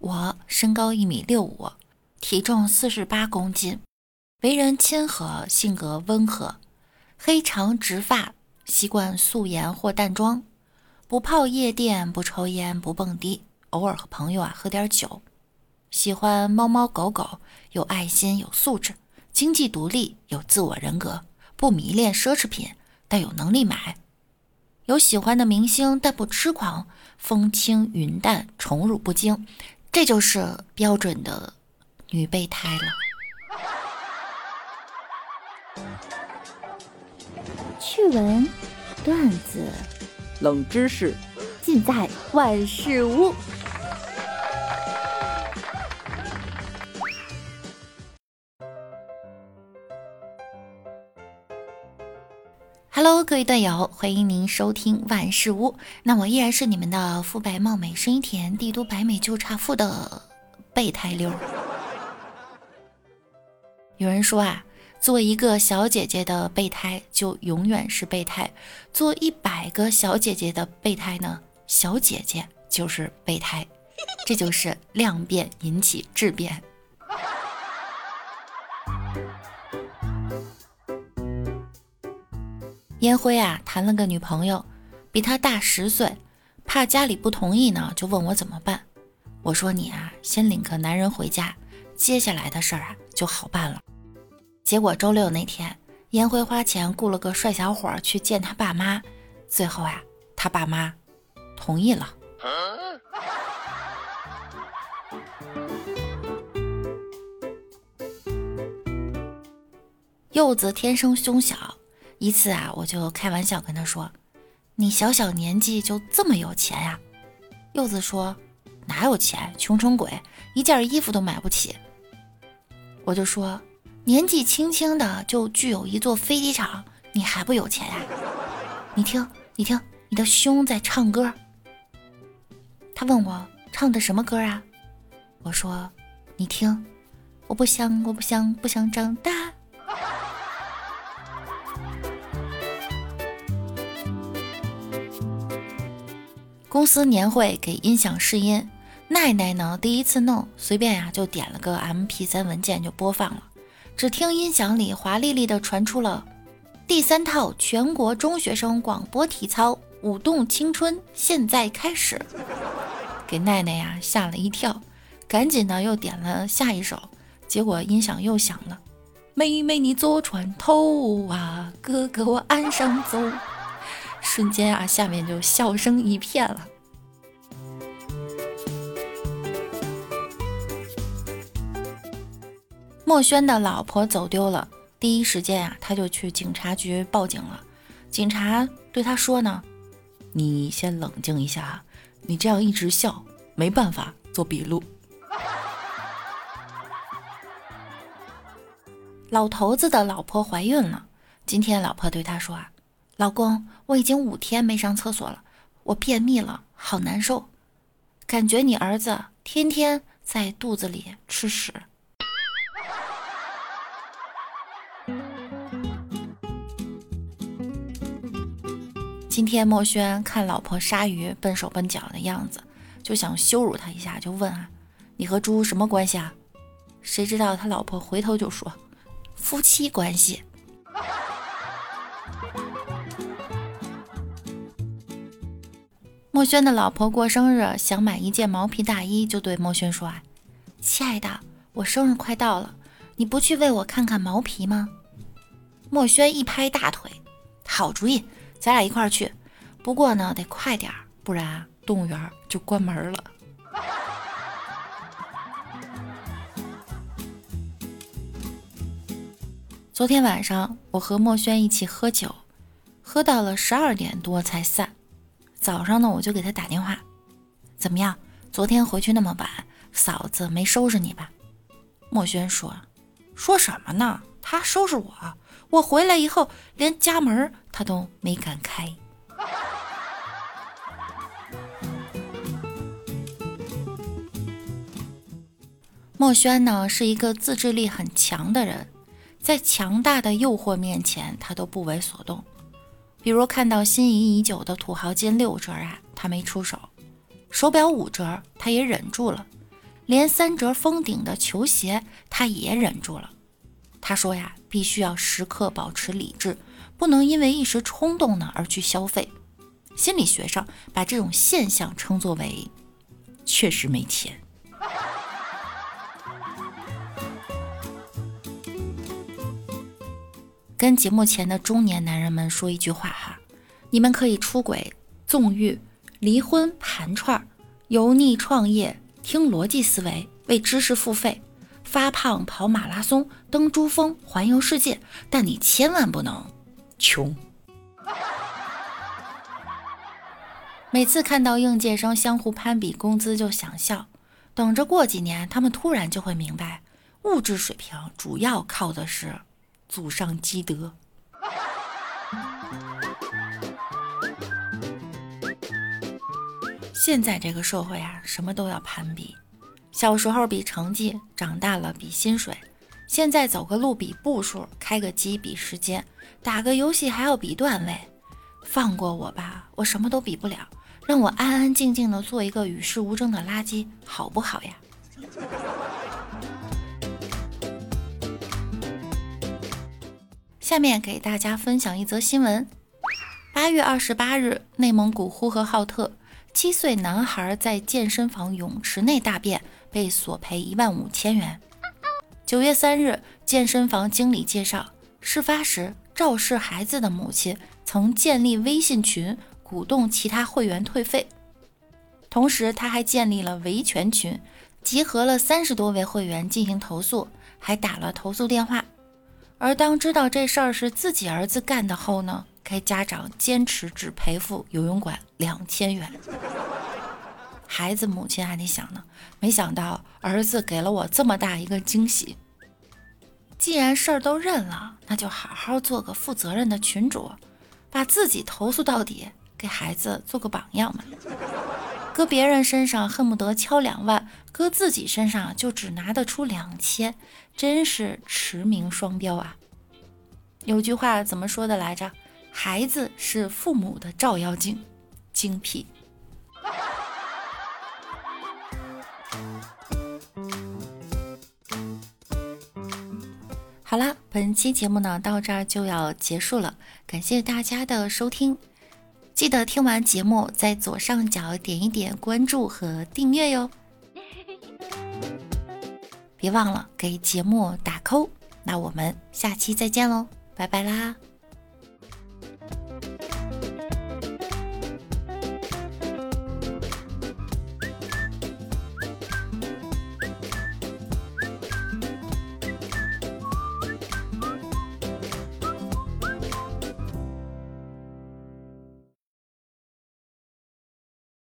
我身高一米六五，体重四十八公斤，为人谦和，性格温和，黑长直发，习惯素颜或淡妆，不泡夜店，不抽烟，不蹦迪，偶尔和朋友啊喝点酒，喜欢猫猫狗狗，有爱心，有素质，经济独立，有自我人格，不迷恋奢侈品，但有能力买，有喜欢的明星，但不痴狂，风轻云淡，宠辱不惊。这就是标准的女备胎了。趣闻、段子、冷知识，尽在万事屋。Hello，各位段友，欢迎您收听万事屋。那我依然是你们的肤白貌美、声音甜、帝都白美就差富的备胎溜。有人说啊，做一个小姐姐的备胎就永远是备胎；做一百个小姐姐的备胎呢，小姐姐就是备胎。这就是量变引起质变。烟灰啊，谈了个女朋友，比他大十岁，怕家里不同意呢，就问我怎么办。我说你啊，先领个男人回家，接下来的事儿啊就好办了。结果周六那天，烟灰花钱雇了个帅小伙去见他爸妈，最后啊，他爸妈同意了。柚子天生胸小。一次啊，我就开玩笑跟他说：“你小小年纪就这么有钱呀？”柚子说：“哪有钱，穷成鬼，一件衣服都买不起。”我就说：“年纪轻轻的就具有一座飞机场，你还不有钱呀？”你听，你听，你的胸在唱歌。他问我唱的什么歌啊？我说：“你听，我不想，我不想，不想长大。”司年会给音响试音，奈奈呢第一次弄，随便呀就点了个 M P 三文件就播放了。只听音响里华丽丽的传出了第三套全国中学生广播体操《舞动青春》，现在开始，给奈奈呀吓了一跳，赶紧呢又点了下一首，结果音响又响了，妹妹你坐船头啊，哥哥我岸上走。瞬间啊，下面就笑声一片了。墨轩的老婆走丢了，第一时间啊，他就去警察局报警了。警察对他说呢：“你先冷静一下，你这样一直笑，没办法做笔录。”老头子的老婆怀孕了，今天老婆对他说啊。老公，我已经五天没上厕所了，我便秘了，好难受，感觉你儿子天天在肚子里吃屎。今天墨轩看老婆杀鱼笨手笨脚的样子，就想羞辱他一下，就问啊：“你和猪什么关系啊？”谁知道他老婆回头就说：“夫妻关系。”墨轩的老婆过生日，想买一件毛皮大衣，就对墨轩说：“啊，亲爱的，我生日快到了，你不去为我看看毛皮吗？”墨轩一拍大腿：“好主意，咱俩一块儿去。不过呢，得快点儿，不然动物园就关门了。”昨天晚上，我和墨轩一起喝酒，喝到了十二点多才散。早上呢，我就给他打电话，怎么样？昨天回去那么晚，嫂子没收拾你吧？墨轩说：“说什么呢？他收拾我，我回来以后连家门他都没敢开。”墨轩呢是一个自制力很强的人，在强大的诱惑面前，他都不为所动。比如看到心仪已久的土豪金六折啊，他没出手；手表五折，他也忍住了；连三折封顶的球鞋他也忍住了。他说呀，必须要时刻保持理智，不能因为一时冲动呢而去消费。心理学上把这种现象称作为“确实没钱”。跟节目前的中年男人们说一句话哈，你们可以出轨、纵欲、离婚、盘串、油腻创业、听逻辑思维、为知识付费、发胖、跑马拉松、登珠峰、环游世界，但你千万不能穷。每次看到应届生相互攀比工资就想笑，等着过几年，他们突然就会明白，物质水平主要靠的是。祖上积德。现在这个社会啊，什么都要攀比。小时候比成绩，长大了比薪水，现在走个路比步数，开个机比时间，打个游戏还要比段位。放过我吧，我什么都比不了，让我安安静静的做一个与世无争的垃圾，好不好呀？下面给大家分享一则新闻：八月二十八日，内蒙古呼和浩特，七岁男孩在健身房泳池内大便，被索赔一万五千元。九月三日，健身房经理介绍，事发时肇事孩子的母亲曾建立微信群，鼓动其他会员退费，同时他还建立了维权群，集合了三十多位会员进行投诉，还打了投诉电话。而当知道这事儿是自己儿子干的后呢，该家长坚持只赔付游泳馆两千元。孩子母亲还得想呢，没想到儿子给了我这么大一个惊喜。既然事儿都认了，那就好好做个负责任的群主，把自己投诉到底，给孩子做个榜样嘛。搁别人身上恨不得敲两万，搁自己身上就只拿得出两千，真是驰名双标啊！有句话怎么说的来着？孩子是父母的照妖镜，精辟。本期节目呢到这儿就要结束了，感谢大家的收听。记得听完节目，在左上角点一点关注和订阅哟。别忘了给节目打 call。那我们下期再见喽，拜拜啦！